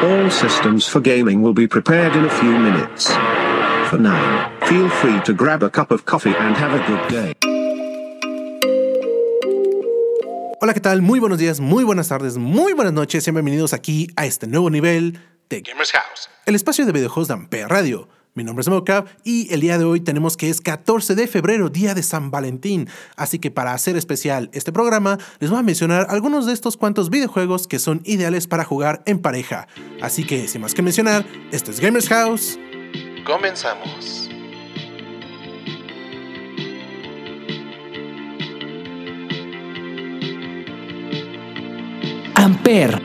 All systems for gaming will be prepared in a few minutes. For now, feel free to grab a cup of coffee and have a good day. Hola, ¿qué tal? Muy buenos días, muy buenas tardes, muy buenas noches. Sean bienvenidos aquí a este nuevo nivel de Gamers House, el espacio de videojuegos de Ampere Radio. Mi nombre es Mocap y el día de hoy tenemos que es 14 de febrero, día de San Valentín. Así que para hacer especial este programa, les voy a mencionar algunos de estos cuantos videojuegos que son ideales para jugar en pareja. Así que, sin más que mencionar, esto es Gamers House. Comenzamos. Amper,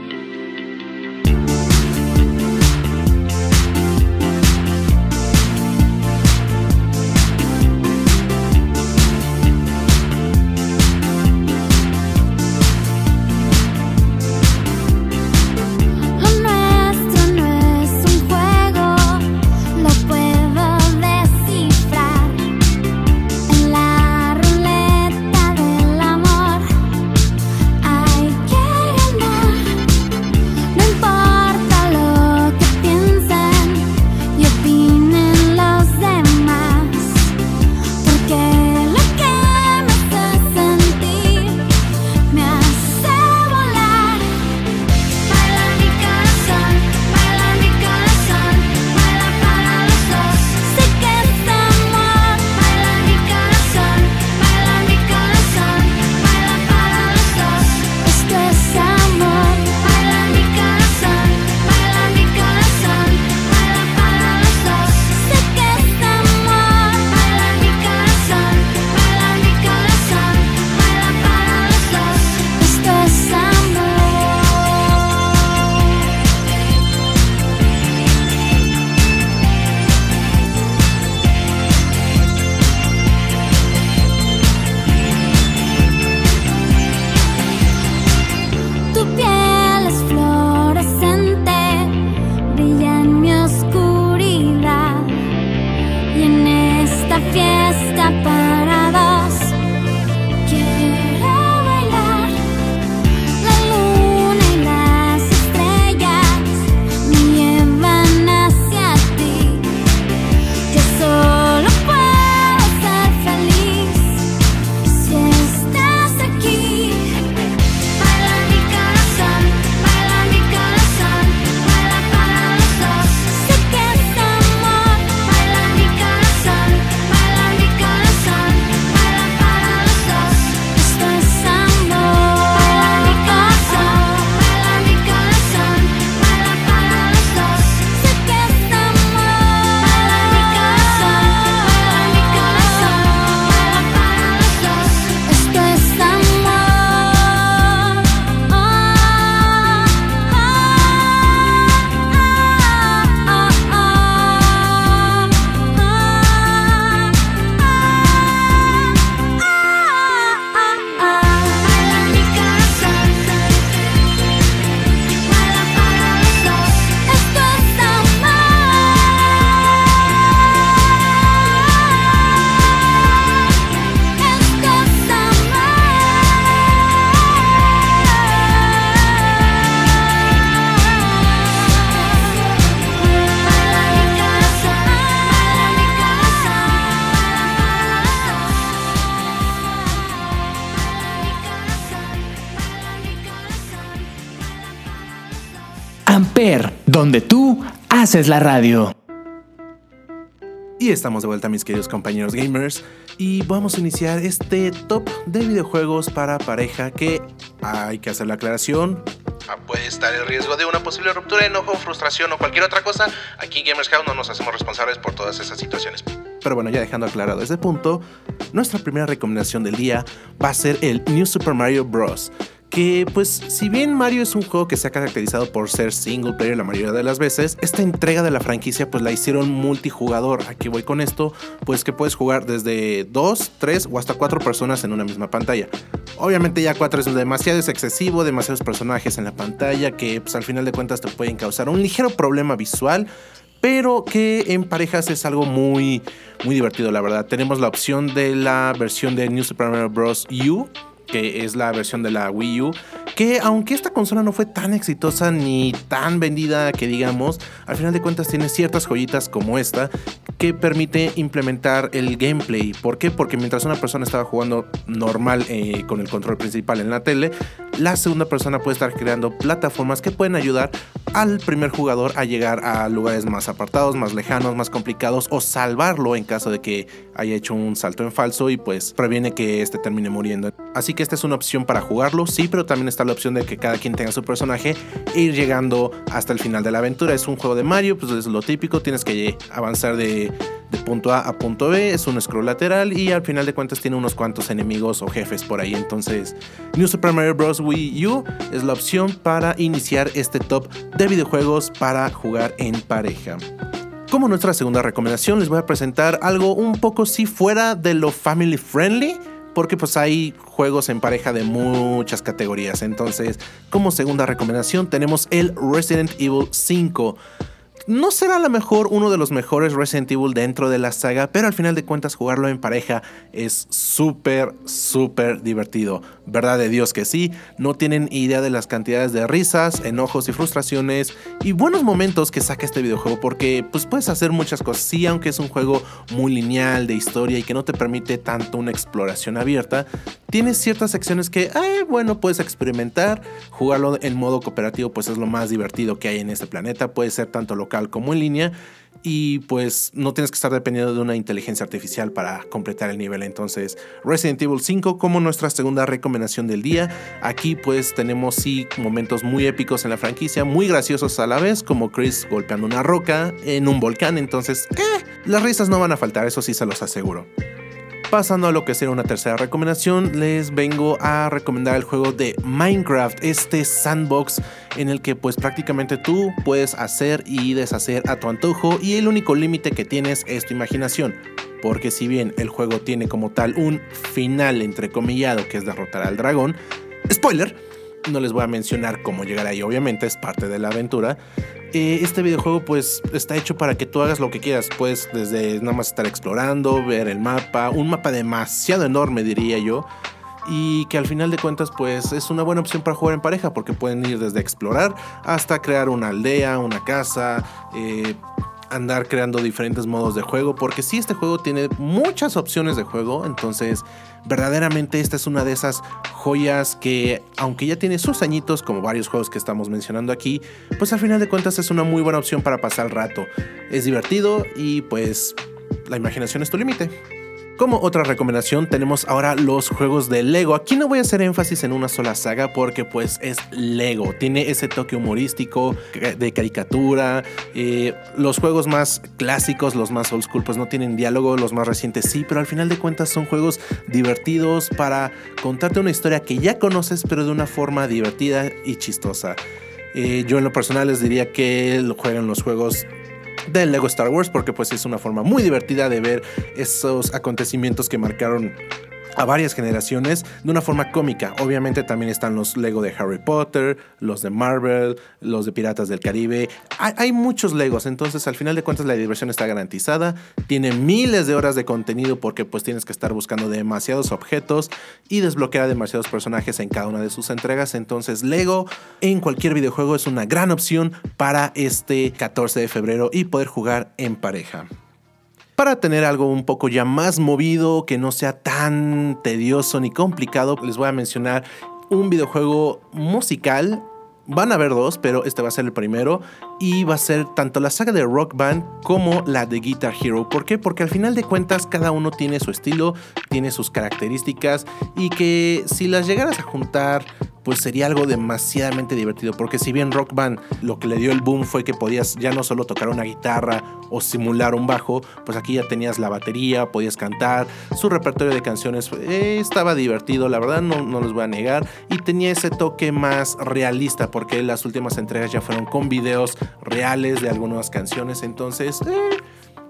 donde tú haces la radio. Y estamos de vuelta, mis queridos compañeros gamers. Y vamos a iniciar este top de videojuegos para pareja que hay que hacer la aclaración. Ah, Puede estar el riesgo de una posible ruptura, enojo, frustración o cualquier otra cosa. Aquí en Gamers House no nos hacemos responsables por todas esas situaciones. Pero bueno, ya dejando aclarado ese punto, nuestra primera recomendación del día va a ser el New Super Mario Bros. Que pues si bien Mario es un juego que se ha caracterizado por ser single player la mayoría de las veces, esta entrega de la franquicia pues la hicieron multijugador. Aquí voy con esto, pues que puedes jugar desde 2, 3 o hasta 4 personas en una misma pantalla. Obviamente ya 4 es demasiado, es excesivo, demasiados personajes en la pantalla que pues al final de cuentas te pueden causar un ligero problema visual pero que en parejas es algo muy, muy divertido, la verdad. Tenemos la opción de la versión de New Super Mario Bros. U, que es la versión de la Wii U, que aunque esta consola no fue tan exitosa ni tan vendida que digamos, al final de cuentas tiene ciertas joyitas como esta que permite implementar el gameplay. ¿Por qué? Porque mientras una persona estaba jugando normal eh, con el control principal en la tele, la segunda persona puede estar creando plataformas que pueden ayudar al primer jugador a llegar a lugares más apartados, más lejanos, más complicados o salvarlo en caso de que haya hecho un salto en falso y pues previene que este termine muriendo. Así que esta es una opción para jugarlo, sí, pero también está la opción de que cada quien tenga su personaje e ir llegando hasta el final de la aventura. Es un juego de Mario, pues es lo típico, tienes que avanzar de, de punto A a punto B, es un scroll lateral y al final de cuentas tiene unos cuantos enemigos o jefes por ahí. Entonces, New Super Mario Bros. Wii U es la opción para iniciar este top de videojuegos para jugar en pareja. Como nuestra segunda recomendación les voy a presentar algo un poco si fuera de lo family friendly, porque pues hay juegos en pareja de muchas categorías. Entonces, como segunda recomendación tenemos el Resident Evil 5 no será a lo mejor uno de los mejores Resident Evil dentro de la saga, pero al final de cuentas jugarlo en pareja es súper, súper divertido. Verdad de Dios que sí, no tienen idea de las cantidades de risas, enojos y frustraciones y buenos momentos que saca este videojuego porque pues puedes hacer muchas cosas. Sí, aunque es un juego muy lineal de historia y que no te permite tanto una exploración abierta, tienes ciertas secciones que, bueno, puedes experimentar. Jugarlo en modo cooperativo pues es lo más divertido que hay en este planeta. Puede ser tanto local como en línea y pues no tienes que estar dependiendo de una inteligencia artificial para completar el nivel. Entonces, Resident Evil 5 como nuestra segunda recomendación del día. Aquí pues tenemos sí momentos muy épicos en la franquicia, muy graciosos a la vez, como Chris golpeando una roca en un volcán. Entonces, eh, las risas no van a faltar, eso sí se los aseguro. Pasando a lo que será una tercera recomendación, les vengo a recomendar el juego de Minecraft, este sandbox en el que pues prácticamente tú puedes hacer y deshacer a tu antojo y el único límite que tienes es tu imaginación. Porque si bien el juego tiene como tal un final entrecomillado que es derrotar al dragón, spoiler, no les voy a mencionar cómo llegar ahí, obviamente es parte de la aventura. Eh, este videojuego pues está hecho para que tú hagas lo que quieras, pues desde nada más estar explorando, ver el mapa, un mapa demasiado enorme diría yo, y que al final de cuentas pues es una buena opción para jugar en pareja porque pueden ir desde explorar hasta crear una aldea, una casa, eh, andar creando diferentes modos de juego, porque si este juego tiene muchas opciones de juego, entonces verdaderamente esta es una de esas joyas que, aunque ya tiene sus añitos, como varios juegos que estamos mencionando aquí, pues al final de cuentas es una muy buena opción para pasar el rato. Es divertido y pues la imaginación es tu límite. Como otra recomendación tenemos ahora los juegos de Lego. Aquí no voy a hacer énfasis en una sola saga porque pues es Lego. Tiene ese toque humorístico de caricatura. Eh, los juegos más clásicos, los más old school pues no tienen diálogo. Los más recientes sí, pero al final de cuentas son juegos divertidos para contarte una historia que ya conoces pero de una forma divertida y chistosa. Eh, yo en lo personal les diría que juegan los juegos del Lego Star Wars porque pues es una forma muy divertida de ver esos acontecimientos que marcaron a varias generaciones de una forma cómica. Obviamente también están los Lego de Harry Potter, los de Marvel, los de Piratas del Caribe. Hay, muchos Legos, entonces al final de cuentas la diversión está garantizada. Tiene miles de horas de contenido porque pues tienes que estar buscando demasiados objetos y desbloquear demasiados personajes en cada una de sus entregas. Entonces Lego en cualquier videojuego es una gran opción para este 14 de febrero y poder jugar en pareja. Para tener algo un poco ya más movido, que no sea tan tedioso ni complicado, les voy a mencionar un videojuego musical Van a haber dos, pero este va a ser el primero. Y va a ser tanto la saga de Rock Band como la de Guitar Hero. ¿Por qué? Porque al final de cuentas cada uno tiene su estilo, tiene sus características. Y que si las llegaras a juntar pues sería algo demasiadamente divertido. Porque si bien Rock Band lo que le dio el boom fue que podías ya no solo tocar una guitarra o simular un bajo, pues aquí ya tenías la batería, podías cantar, su repertorio de canciones eh, estaba divertido, la verdad no, no los voy a negar, y tenía ese toque más realista porque las últimas entregas ya fueron con videos reales de algunas canciones, entonces... eh,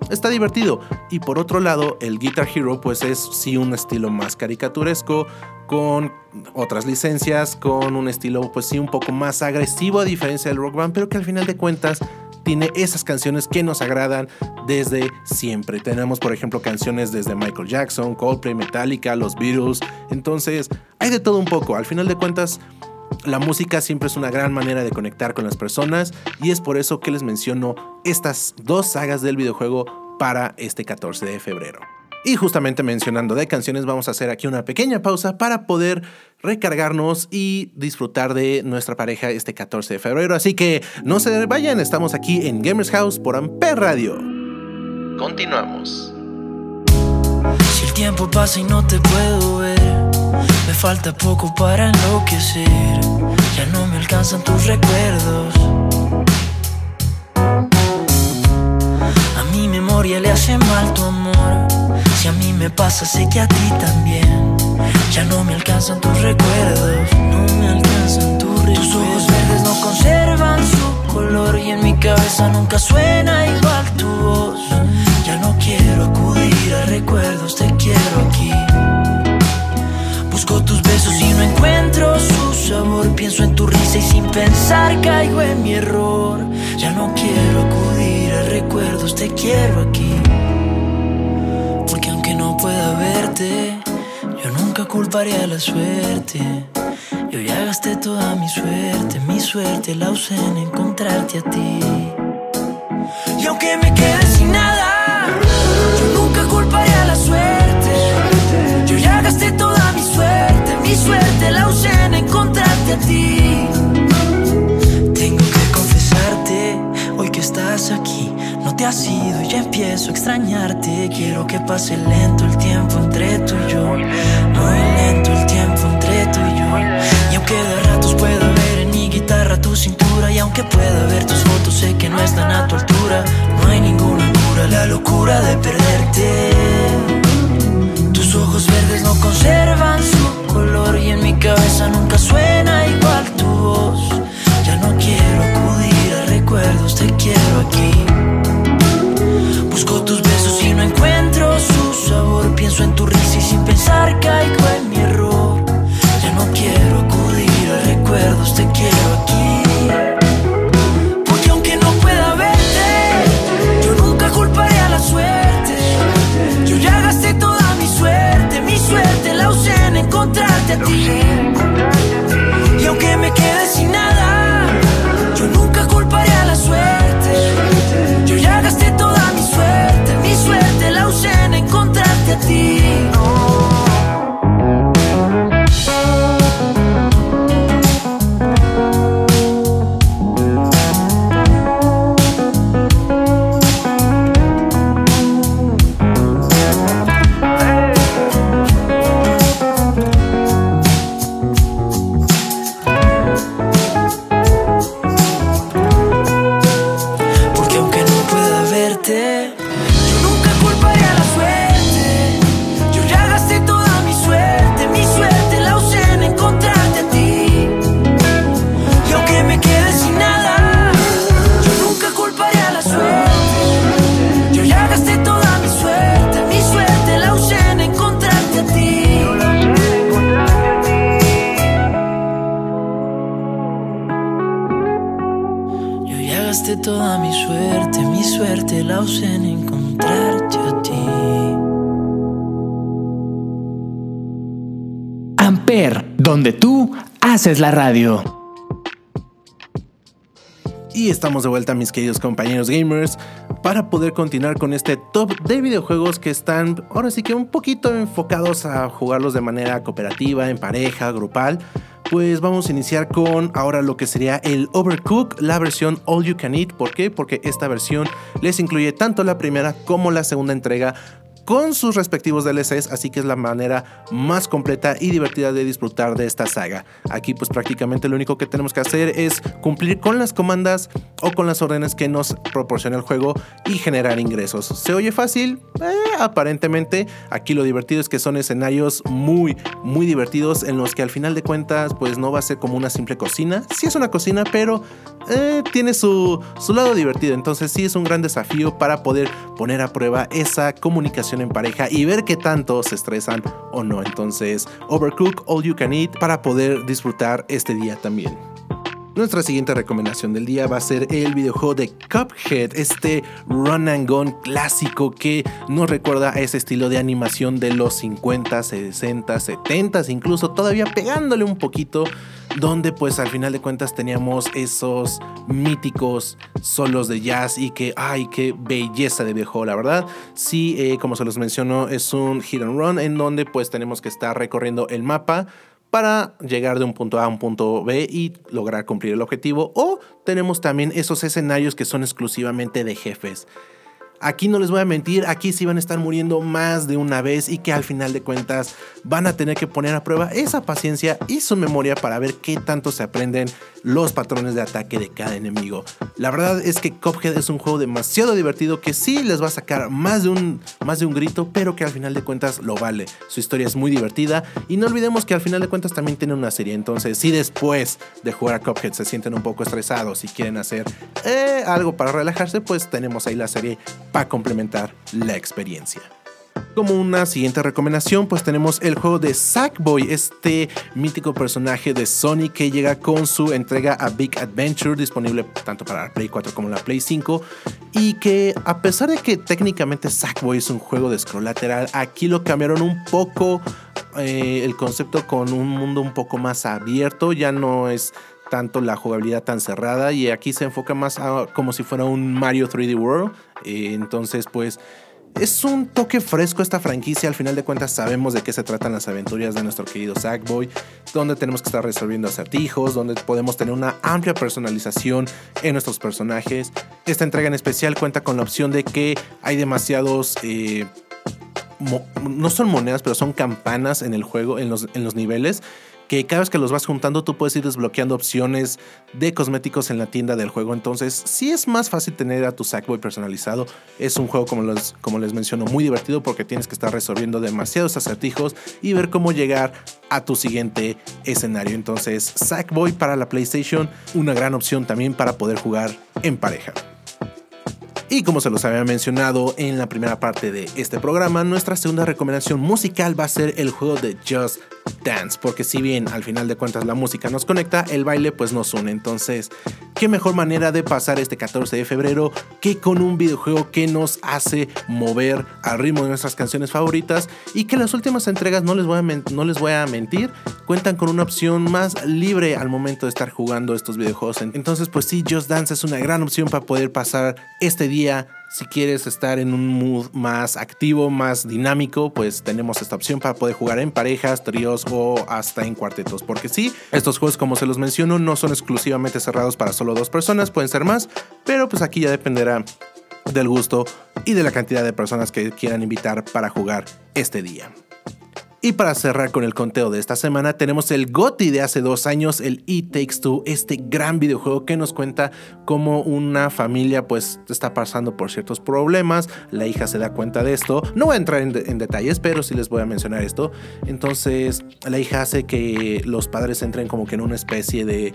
está divertido. Y por otro lado, el Guitar Hero pues es sí un estilo más caricaturesco, con otras licencias, con un estilo pues sí un poco más agresivo a diferencia del Rock Band, pero que al final de cuentas tiene esas canciones que nos agradan desde siempre. Tenemos por ejemplo canciones desde Michael Jackson, Coldplay, Metallica, los Beatles. Entonces hay de todo un poco. Al final de cuentas la música siempre es una gran manera de conectar con las personas y es por eso que les menciono estas dos sagas del videojuego para este 14 de febrero. Y justamente mencionando de canciones vamos a hacer aquí una pequeña pausa para poder recargarnos y disfrutar de nuestra pareja este 14 de febrero. Así que no se vayan, estamos aquí en Gamers House por Amper Radio. Continuamos. Si el tiempo pasa y no te puedo me falta poco para enloquecer. Ya no me alcanzan tus recuerdos. A mi memoria le hace mal tu amor. Si a mí me pasa, sé que a ti también. Ya no me alcanzan tus recuerdos. No me alcanzan tus recuerdos. Tus ojos verdes no conservan su color. Y en mi cabeza nunca suena igual tu voz. Ya no quiero acudir a recuerdos, te quiero aquí. Busco tus besos y no encuentro su sabor. Pienso en tu risa y sin pensar caigo en mi error. Ya no quiero acudir a recuerdos, te quiero aquí. Porque aunque no pueda verte, yo nunca culparé a la suerte. Yo ya gasté toda mi suerte, mi suerte la usé en encontrarte a ti. Y aunque me quede mi suerte la usé en encontrarte a ti. Tengo que confesarte, hoy que estás aquí, no te has ido y ya empiezo a extrañarte. Quiero que pase lento el tiempo entre tú y yo, muy lento el tiempo entre tú y yo. Y aunque de ratos pueda ver en mi guitarra tu cintura, y aunque pueda ver tus fotos, sé que no están a tu altura. No hay ninguna cura, la locura de perderte. Tus ojos verdes no conservan su y en mi cabeza nunca suena igual tu voz. Ya no quiero acudir a recuerdos, te quiero aquí. Busco tus besos y no encuentro su sabor. Pienso en tu risa y sin pensar caigo en mi error. Ya no quiero acudir a recuerdos, te quiero donde tú haces la radio. Y estamos de vuelta, mis queridos compañeros gamers, para poder continuar con este top de videojuegos que están ahora sí que un poquito enfocados a jugarlos de manera cooperativa, en pareja, grupal. Pues vamos a iniciar con ahora lo que sería el Overcook, la versión All You Can Eat. ¿Por qué? Porque esta versión les incluye tanto la primera como la segunda entrega con sus respectivos DLCs, así que es la manera más completa y divertida de disfrutar de esta saga. Aquí pues prácticamente lo único que tenemos que hacer es cumplir con las comandas o con las órdenes que nos proporciona el juego y generar ingresos. ¿Se oye fácil? Eh, aparentemente. Aquí lo divertido es que son escenarios muy, muy divertidos en los que al final de cuentas pues no va a ser como una simple cocina. Sí es una cocina, pero eh, tiene su, su lado divertido. Entonces sí es un gran desafío para poder poner a prueba esa comunicación en pareja y ver qué tanto se estresan o no. Entonces, Overcook All You Can Eat para poder disfrutar este día también. Nuestra siguiente recomendación del día va a ser el videojuego de Cuphead, este run and gun clásico que nos recuerda a ese estilo de animación de los 50, 60, 70, incluso todavía pegándole un poquito, donde pues al final de cuentas teníamos esos míticos solos de jazz y que, ay, qué belleza de videojuego, la verdad. Sí, eh, como se los mencionó, es un hit and run en donde pues tenemos que estar recorriendo el mapa para llegar de un punto A a un punto B y lograr cumplir el objetivo. O tenemos también esos escenarios que son exclusivamente de jefes. Aquí no les voy a mentir, aquí sí van a estar muriendo más de una vez y que al final de cuentas van a tener que poner a prueba esa paciencia y su memoria para ver qué tanto se aprenden los patrones de ataque de cada enemigo. La verdad es que Cuphead es un juego demasiado divertido que sí les va a sacar más de un, más de un grito, pero que al final de cuentas lo vale. Su historia es muy divertida y no olvidemos que al final de cuentas también tiene una serie. Entonces, si después de jugar a Cuphead se sienten un poco estresados y quieren hacer eh, algo para relajarse, pues tenemos ahí la serie para complementar la experiencia. Como una siguiente recomendación, pues tenemos el juego de Sackboy, este mítico personaje de Sony que llega con su entrega a Big Adventure, disponible tanto para la Play 4 como la Play 5, y que a pesar de que técnicamente Sackboy es un juego de scroll lateral, aquí lo cambiaron un poco eh, el concepto con un mundo un poco más abierto, ya no es tanto la jugabilidad tan cerrada y aquí se enfoca más a, como si fuera un Mario 3D World. Eh, entonces, pues es un toque fresco esta franquicia. Al final de cuentas, sabemos de qué se tratan las aventuras de nuestro querido Sackboy, donde tenemos que estar resolviendo acertijos, donde podemos tener una amplia personalización en nuestros personajes. Esta entrega en especial cuenta con la opción de que hay demasiados. Eh, no son monedas, pero son campanas en el juego, en los, en los niveles que cada vez que los vas juntando tú puedes ir desbloqueando opciones de cosméticos en la tienda del juego. Entonces, si es más fácil tener a tu Sackboy personalizado. Es un juego, como, como les menciono, muy divertido porque tienes que estar resolviendo demasiados acertijos y ver cómo llegar a tu siguiente escenario. Entonces, Sackboy para la PlayStation, una gran opción también para poder jugar en pareja. Y como se los había mencionado en la primera parte de este programa, nuestra segunda recomendación musical va a ser el juego de Just Dance, porque si bien al final de cuentas la música nos conecta, el baile pues nos une. Entonces, qué mejor manera de pasar este 14 de febrero que con un videojuego que nos hace mover al ritmo de nuestras canciones favoritas y que las últimas entregas, no les voy a, no les voy a mentir, cuentan con una opción más libre al momento de estar jugando estos videojuegos. Entonces, pues sí, Just Dance es una gran opción para poder pasar este día si quieres estar en un mood más activo, más dinámico, pues tenemos esta opción para poder jugar en parejas, tríos o hasta en cuartetos. Porque sí, estos juegos, como se los menciono, no son exclusivamente cerrados para solo dos personas, pueden ser más, pero pues aquí ya dependerá del gusto y de la cantidad de personas que quieran invitar para jugar este día. Y para cerrar con el conteo de esta semana, tenemos el GOTI de hace dos años, el E Takes Two, este gran videojuego que nos cuenta cómo una familia pues está pasando por ciertos problemas, la hija se da cuenta de esto, no voy a entrar en, en detalles, pero sí les voy a mencionar esto. Entonces, la hija hace que los padres entren como que en una especie de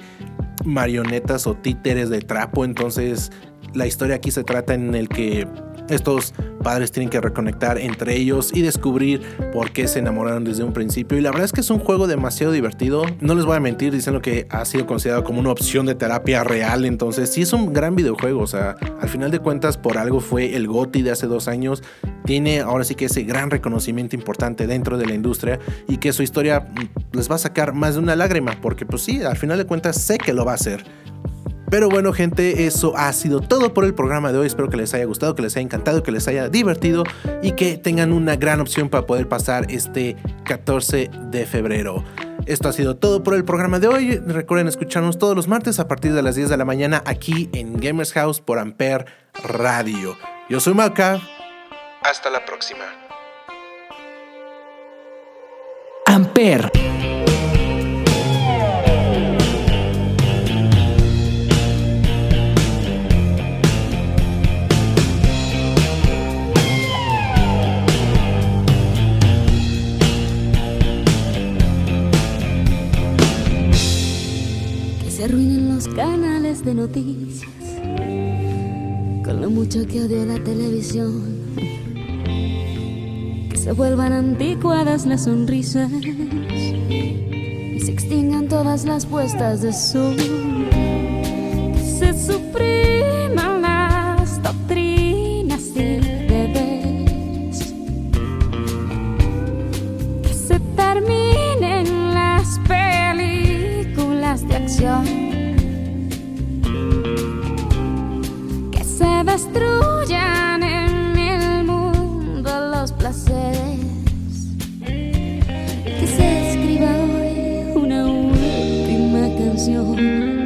marionetas o títeres de trapo, entonces la historia aquí se trata en el que estos padres tienen que reconectar entre ellos y descubrir por qué se enamoraron desde un principio. Y la verdad es que es un juego demasiado divertido. No les voy a mentir diciendo que ha sido considerado como una opción de terapia real. Entonces, sí es un gran videojuego. O sea, al final de cuentas, por algo fue el GOTI de hace dos años. Tiene ahora sí que ese gran reconocimiento importante dentro de la industria y que su historia les va a sacar más de una lágrima. Porque, pues sí, al final de cuentas, sé que lo va a hacer. Pero bueno, gente, eso ha sido todo por el programa de hoy. Espero que les haya gustado, que les haya encantado, que les haya divertido y que tengan una gran opción para poder pasar este 14 de febrero. Esto ha sido todo por el programa de hoy. Recuerden escucharnos todos los martes a partir de las 10 de la mañana aquí en Gamers House por Amper Radio. Yo soy Maca. Hasta la próxima. Amper. arruinen los canales de noticias, con lo mucho que odio la televisión, que se vuelvan anticuadas las sonrisas. Y se extingan todas las puestas de sol, que se sufrir. canción.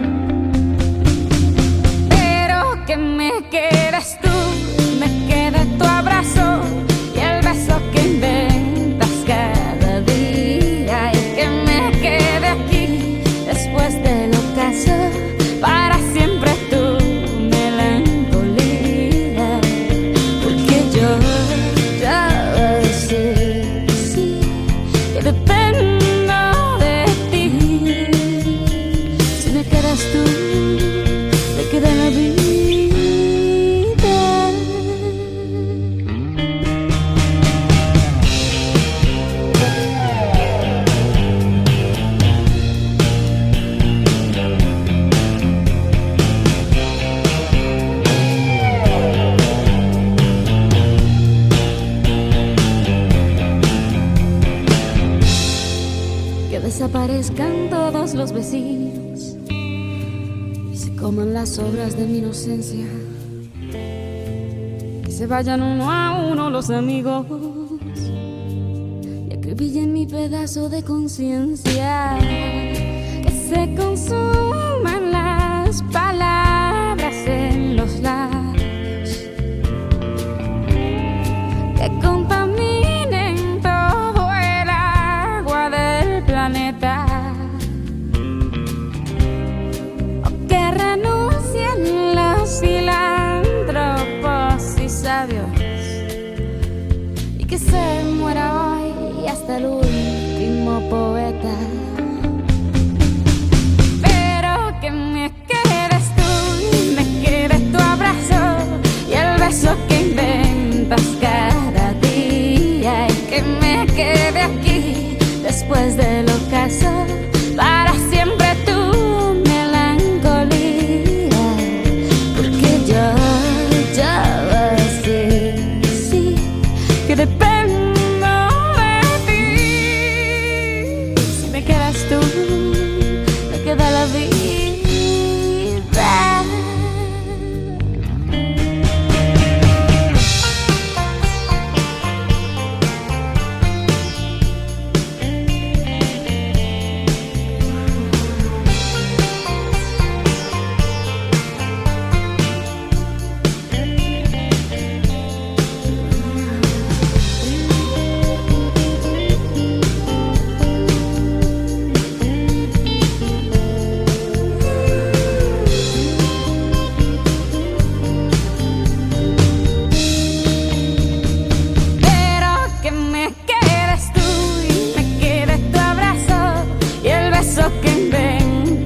aparezcan todos los vecinos y se coman las obras de mi inocencia. Que se vayan uno a uno los amigos y acribillen mi pedazo de conciencia. Que se consuman las palabras. que se muera hoy y hasta el último poeta. you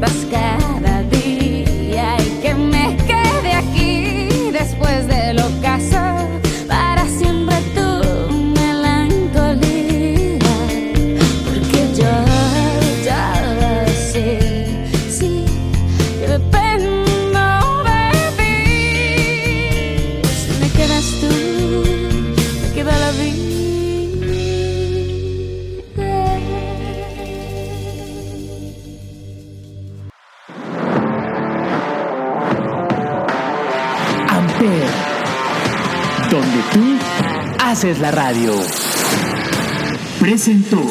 Pascal. la radio. Presentó.